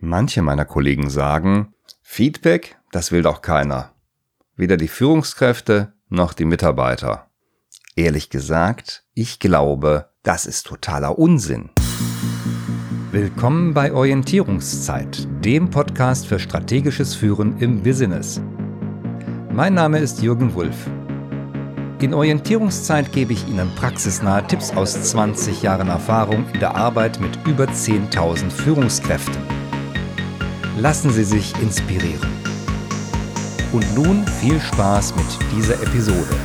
Manche meiner Kollegen sagen, Feedback, das will doch keiner. Weder die Führungskräfte noch die Mitarbeiter. Ehrlich gesagt, ich glaube, das ist totaler Unsinn. Willkommen bei Orientierungszeit, dem Podcast für strategisches Führen im Business. Mein Name ist Jürgen Wulff. In Orientierungszeit gebe ich Ihnen praxisnahe Tipps aus 20 Jahren Erfahrung in der Arbeit mit über 10.000 Führungskräften. Lassen Sie sich inspirieren. Und nun viel Spaß mit dieser Episode.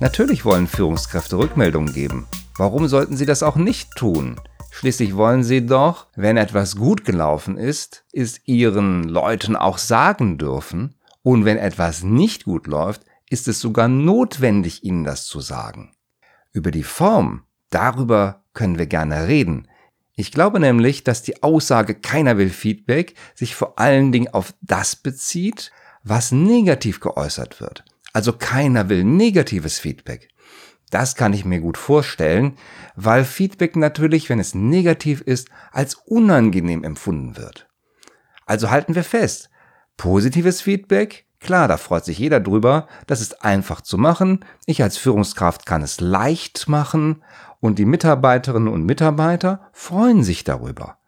Natürlich wollen Führungskräfte Rückmeldungen geben. Warum sollten sie das auch nicht tun? Schließlich wollen sie doch, wenn etwas gut gelaufen ist, es ihren Leuten auch sagen dürfen. Und wenn etwas nicht gut läuft, ist es sogar notwendig, ihnen das zu sagen. Über die Form Darüber können wir gerne reden. Ich glaube nämlich, dass die Aussage keiner will Feedback sich vor allen Dingen auf das bezieht, was negativ geäußert wird. Also keiner will negatives Feedback. Das kann ich mir gut vorstellen, weil Feedback natürlich, wenn es negativ ist, als unangenehm empfunden wird. Also halten wir fest, positives Feedback Klar, da freut sich jeder drüber. Das ist einfach zu machen. Ich als Führungskraft kann es leicht machen und die Mitarbeiterinnen und Mitarbeiter freuen sich darüber.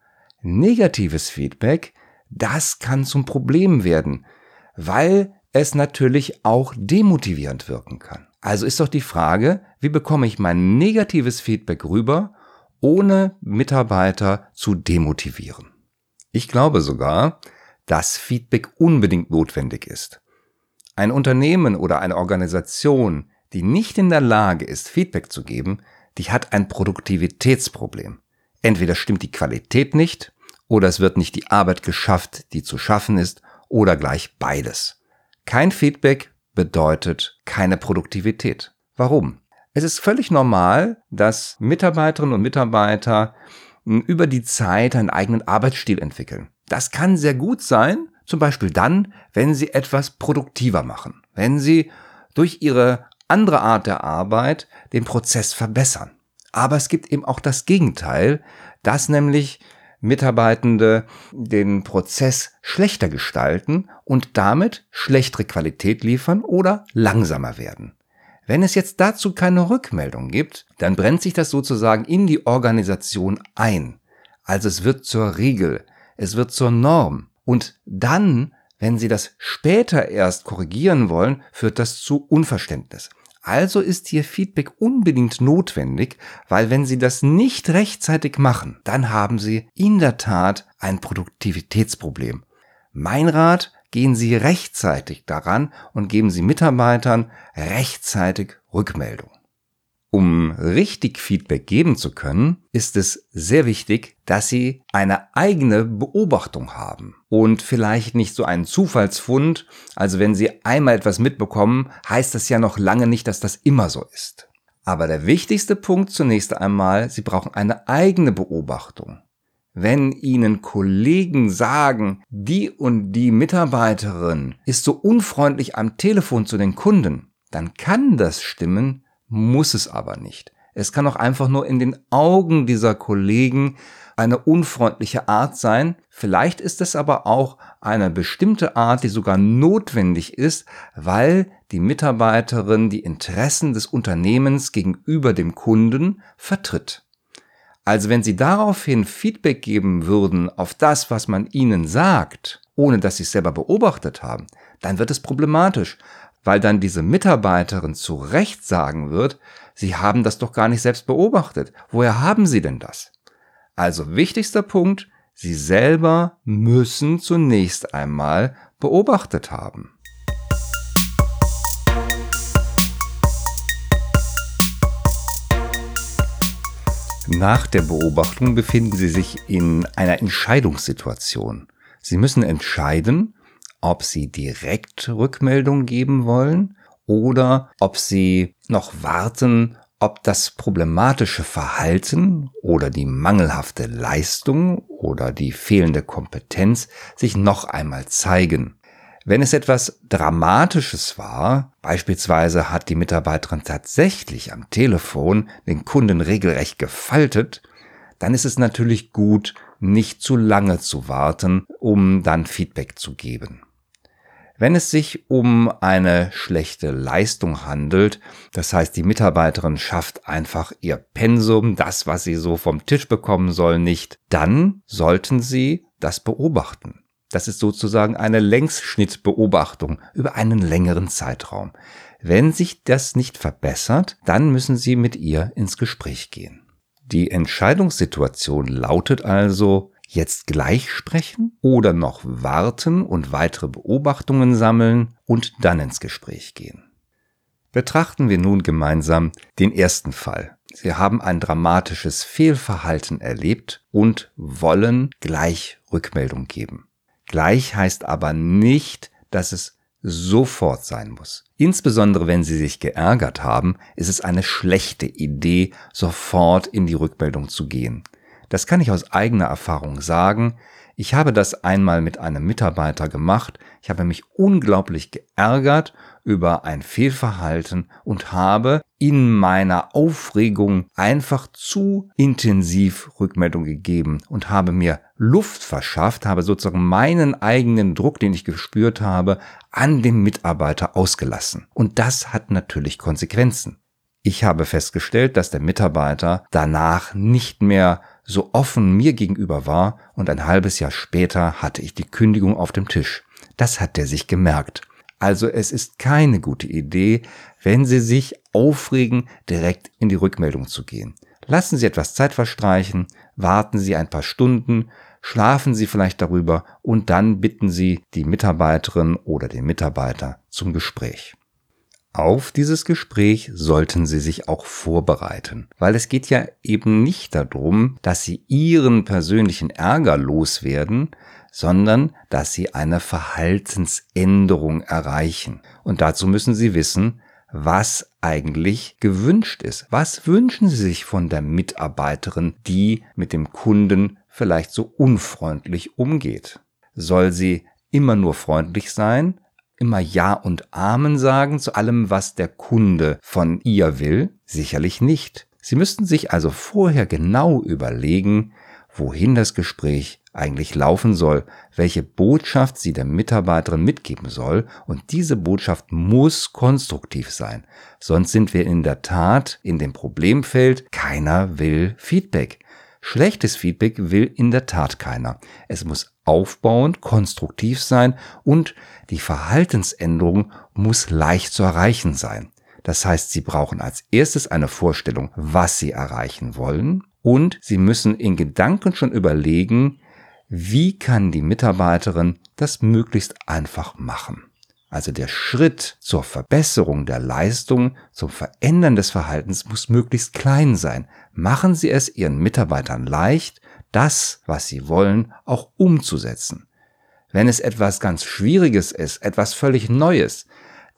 Negatives Feedback, das kann zum Problem werden, weil es natürlich auch demotivierend wirken kann. Also ist doch die Frage, wie bekomme ich mein negatives Feedback rüber, ohne Mitarbeiter zu demotivieren? Ich glaube sogar, dass Feedback unbedingt notwendig ist. Ein Unternehmen oder eine Organisation, die nicht in der Lage ist, Feedback zu geben, die hat ein Produktivitätsproblem. Entweder stimmt die Qualität nicht, oder es wird nicht die Arbeit geschafft, die zu schaffen ist, oder gleich beides. Kein Feedback bedeutet keine Produktivität. Warum? Es ist völlig normal, dass Mitarbeiterinnen und Mitarbeiter über die Zeit einen eigenen Arbeitsstil entwickeln. Das kann sehr gut sein, zum Beispiel dann, wenn Sie etwas produktiver machen, wenn Sie durch Ihre andere Art der Arbeit den Prozess verbessern. Aber es gibt eben auch das Gegenteil, dass nämlich Mitarbeitende den Prozess schlechter gestalten und damit schlechtere Qualität liefern oder langsamer werden. Wenn es jetzt dazu keine Rückmeldung gibt, dann brennt sich das sozusagen in die Organisation ein. Also es wird zur Regel, es wird zur Norm. Und dann, wenn Sie das später erst korrigieren wollen, führt das zu Unverständnis. Also ist hier Feedback unbedingt notwendig, weil wenn Sie das nicht rechtzeitig machen, dann haben Sie in der Tat ein Produktivitätsproblem. Mein Rat, gehen Sie rechtzeitig daran und geben Sie Mitarbeitern rechtzeitig Rückmeldung. Um richtig Feedback geben zu können, ist es sehr wichtig, dass Sie eine eigene Beobachtung haben und vielleicht nicht so einen Zufallsfund. Also wenn Sie einmal etwas mitbekommen, heißt das ja noch lange nicht, dass das immer so ist. Aber der wichtigste Punkt zunächst einmal, Sie brauchen eine eigene Beobachtung. Wenn Ihnen Kollegen sagen, die und die Mitarbeiterin ist so unfreundlich am Telefon zu den Kunden, dann kann das stimmen, muss es aber nicht. Es kann auch einfach nur in den Augen dieser Kollegen eine unfreundliche Art sein. Vielleicht ist es aber auch eine bestimmte Art, die sogar notwendig ist, weil die Mitarbeiterin die Interessen des Unternehmens gegenüber dem Kunden vertritt. Also wenn Sie daraufhin Feedback geben würden auf das, was man Ihnen sagt, ohne dass Sie es selber beobachtet haben, dann wird es problematisch, weil dann diese Mitarbeiterin zu Recht sagen wird, Sie haben das doch gar nicht selbst beobachtet. Woher haben Sie denn das? Also wichtigster Punkt, Sie selber müssen zunächst einmal beobachtet haben. Nach der Beobachtung befinden Sie sich in einer Entscheidungssituation. Sie müssen entscheiden, ob Sie direkt Rückmeldung geben wollen oder ob Sie noch warten, ob das problematische Verhalten oder die mangelhafte Leistung oder die fehlende Kompetenz sich noch einmal zeigen. Wenn es etwas Dramatisches war, beispielsweise hat die Mitarbeiterin tatsächlich am Telefon den Kunden regelrecht gefaltet, dann ist es natürlich gut, nicht zu lange zu warten, um dann Feedback zu geben. Wenn es sich um eine schlechte Leistung handelt, das heißt die Mitarbeiterin schafft einfach ihr Pensum, das, was sie so vom Tisch bekommen soll, nicht, dann sollten Sie das beobachten. Das ist sozusagen eine Längsschnittbeobachtung über einen längeren Zeitraum. Wenn sich das nicht verbessert, dann müssen Sie mit ihr ins Gespräch gehen. Die Entscheidungssituation lautet also, jetzt gleich sprechen oder noch warten und weitere Beobachtungen sammeln und dann ins Gespräch gehen. Betrachten wir nun gemeinsam den ersten Fall. Sie haben ein dramatisches Fehlverhalten erlebt und wollen gleich Rückmeldung geben. Gleich heißt aber nicht, dass es sofort sein muss. Insbesondere wenn Sie sich geärgert haben, ist es eine schlechte Idee, sofort in die Rückmeldung zu gehen. Das kann ich aus eigener Erfahrung sagen. Ich habe das einmal mit einem Mitarbeiter gemacht. Ich habe mich unglaublich geärgert über ein Fehlverhalten und habe in meiner Aufregung einfach zu intensiv Rückmeldung gegeben und habe mir Luft verschafft, habe sozusagen meinen eigenen Druck, den ich gespürt habe, an dem Mitarbeiter ausgelassen. Und das hat natürlich Konsequenzen. Ich habe festgestellt, dass der Mitarbeiter danach nicht mehr so offen mir gegenüber war und ein halbes Jahr später hatte ich die Kündigung auf dem Tisch. Das hat er sich gemerkt. Also es ist keine gute Idee, wenn Sie sich aufregen, direkt in die Rückmeldung zu gehen. Lassen Sie etwas Zeit verstreichen, warten Sie ein paar Stunden, schlafen Sie vielleicht darüber und dann bitten Sie die Mitarbeiterin oder den Mitarbeiter zum Gespräch. Auf dieses Gespräch sollten Sie sich auch vorbereiten, weil es geht ja eben nicht darum, dass Sie Ihren persönlichen Ärger loswerden, sondern dass Sie eine Verhaltensänderung erreichen. Und dazu müssen Sie wissen, was eigentlich gewünscht ist. Was wünschen Sie sich von der Mitarbeiterin, die mit dem Kunden vielleicht so unfreundlich umgeht? Soll sie immer nur freundlich sein immer Ja und Amen sagen zu allem, was der Kunde von ihr will? Sicherlich nicht. Sie müssten sich also vorher genau überlegen, wohin das Gespräch eigentlich laufen soll, welche Botschaft sie der Mitarbeiterin mitgeben soll, und diese Botschaft muss konstruktiv sein. Sonst sind wir in der Tat in dem Problemfeld, keiner will Feedback. Schlechtes Feedback will in der Tat keiner. Es muss aufbauend, konstruktiv sein und die Verhaltensänderung muss leicht zu erreichen sein. Das heißt, Sie brauchen als erstes eine Vorstellung, was Sie erreichen wollen und Sie müssen in Gedanken schon überlegen, wie kann die Mitarbeiterin das möglichst einfach machen. Also der Schritt zur Verbesserung der Leistung, zum Verändern des Verhaltens muss möglichst klein sein. Machen Sie es Ihren Mitarbeitern leicht, das, was sie wollen, auch umzusetzen. Wenn es etwas ganz Schwieriges ist, etwas völlig Neues,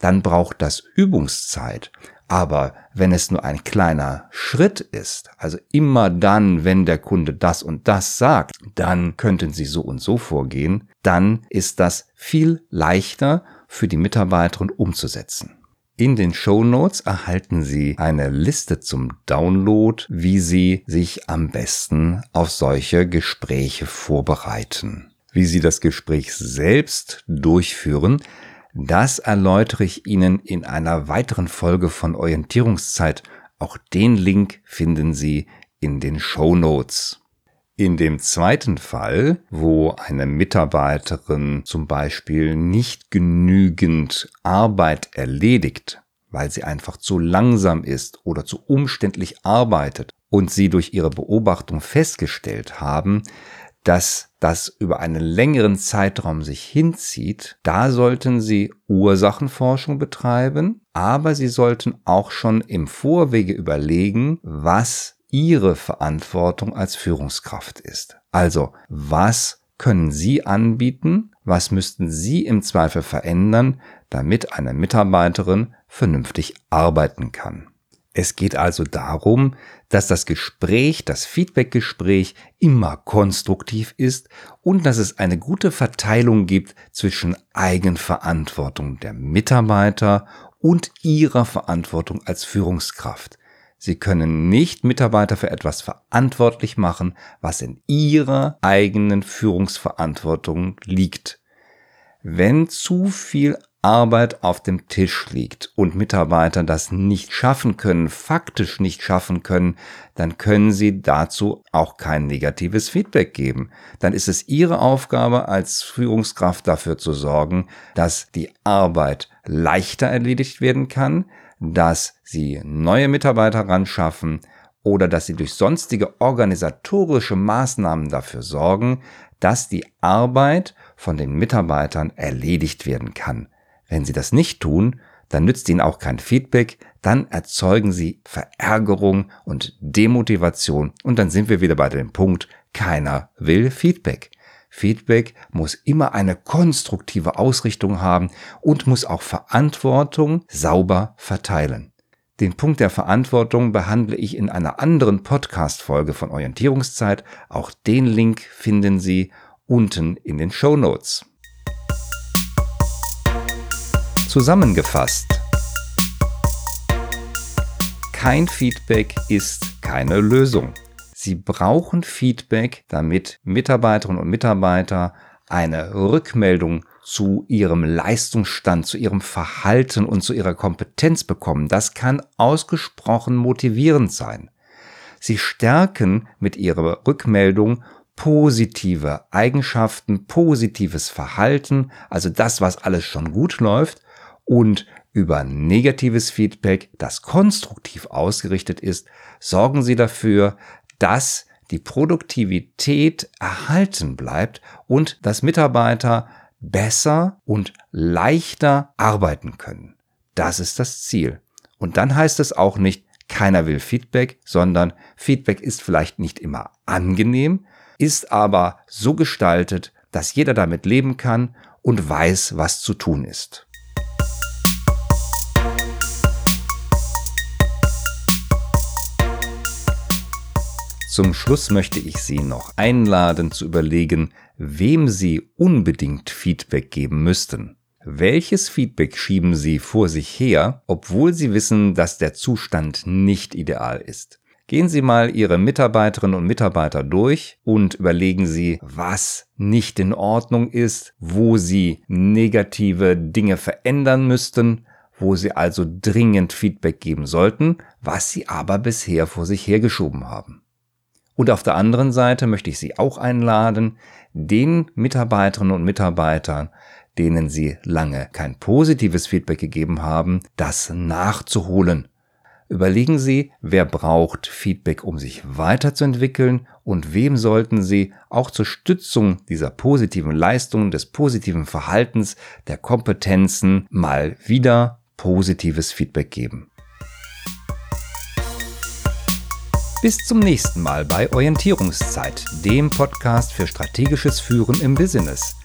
dann braucht das Übungszeit. Aber wenn es nur ein kleiner Schritt ist, also immer dann, wenn der Kunde das und das sagt, dann könnten Sie so und so vorgehen, dann ist das viel leichter für die Mitarbeiterin umzusetzen. In den Show Notes erhalten Sie eine Liste zum Download, wie Sie sich am besten auf solche Gespräche vorbereiten. Wie Sie das Gespräch selbst durchführen, das erläutere ich Ihnen in einer weiteren Folge von Orientierungszeit. Auch den Link finden Sie in den Show Notes. In dem zweiten Fall, wo eine Mitarbeiterin zum Beispiel nicht genügend Arbeit erledigt, weil sie einfach zu langsam ist oder zu umständlich arbeitet und sie durch ihre Beobachtung festgestellt haben, dass das über einen längeren Zeitraum sich hinzieht, da sollten Sie Ursachenforschung betreiben, aber Sie sollten auch schon im Vorwege überlegen, was Ihre Verantwortung als Führungskraft ist. Also, was können Sie anbieten? Was müssten Sie im Zweifel verändern, damit eine Mitarbeiterin vernünftig arbeiten kann? Es geht also darum, dass das Gespräch, das Feedbackgespräch immer konstruktiv ist und dass es eine gute Verteilung gibt zwischen Eigenverantwortung der Mitarbeiter und ihrer Verantwortung als Führungskraft. Sie können nicht Mitarbeiter für etwas verantwortlich machen, was in ihrer eigenen Führungsverantwortung liegt. Wenn zu viel Arbeit auf dem Tisch liegt und Mitarbeiter das nicht schaffen können, faktisch nicht schaffen können, dann können sie dazu auch kein negatives Feedback geben. Dann ist es ihre Aufgabe als Führungskraft dafür zu sorgen, dass die Arbeit leichter erledigt werden kann, dass sie neue Mitarbeiter ran schaffen oder dass sie durch sonstige organisatorische Maßnahmen dafür sorgen, dass die Arbeit von den Mitarbeitern erledigt werden kann. Wenn sie das nicht tun, dann nützt ihnen auch kein Feedback, dann erzeugen sie Verärgerung und Demotivation und dann sind wir wieder bei dem Punkt, keiner will Feedback. Feedback muss immer eine konstruktive Ausrichtung haben und muss auch Verantwortung sauber verteilen. Den Punkt der Verantwortung behandle ich in einer anderen Podcast-Folge von Orientierungszeit. Auch den Link finden Sie unten in den Show Notes. Zusammengefasst. Kein Feedback ist keine Lösung. Sie brauchen Feedback, damit Mitarbeiterinnen und Mitarbeiter eine Rückmeldung zu ihrem Leistungsstand, zu ihrem Verhalten und zu ihrer Kompetenz bekommen. Das kann ausgesprochen motivierend sein. Sie stärken mit ihrer Rückmeldung positive Eigenschaften, positives Verhalten, also das, was alles schon gut läuft, und über negatives Feedback, das konstruktiv ausgerichtet ist, sorgen Sie dafür, dass die Produktivität erhalten bleibt und dass Mitarbeiter besser und leichter arbeiten können. Das ist das Ziel. Und dann heißt es auch nicht, keiner will Feedback, sondern Feedback ist vielleicht nicht immer angenehm, ist aber so gestaltet, dass jeder damit leben kann und weiß, was zu tun ist. Zum Schluss möchte ich Sie noch einladen zu überlegen, wem Sie unbedingt Feedback geben müssten. Welches Feedback schieben Sie vor sich her, obwohl Sie wissen, dass der Zustand nicht ideal ist? Gehen Sie mal Ihre Mitarbeiterinnen und Mitarbeiter durch und überlegen Sie, was nicht in Ordnung ist, wo Sie negative Dinge verändern müssten, wo Sie also dringend Feedback geben sollten, was Sie aber bisher vor sich hergeschoben haben. Und auf der anderen Seite möchte ich Sie auch einladen, den Mitarbeiterinnen und Mitarbeitern, denen Sie lange kein positives Feedback gegeben haben, das nachzuholen. Überlegen Sie, wer braucht Feedback, um sich weiterzuentwickeln und wem sollten Sie auch zur Stützung dieser positiven Leistungen, des positiven Verhaltens, der Kompetenzen mal wieder positives Feedback geben. Bis zum nächsten Mal bei Orientierungszeit, dem Podcast für strategisches Führen im Business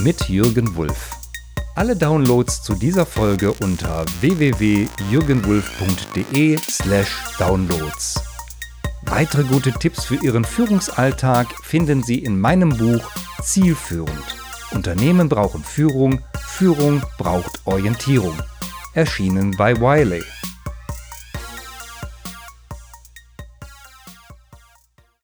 mit Jürgen Wulff. Alle Downloads zu dieser Folge unter www.jürgenwulff.de/downloads. Weitere gute Tipps für Ihren Führungsalltag finden Sie in meinem Buch Zielführend. Unternehmen brauchen Führung, Führung braucht Orientierung. Erschienen bei Wiley.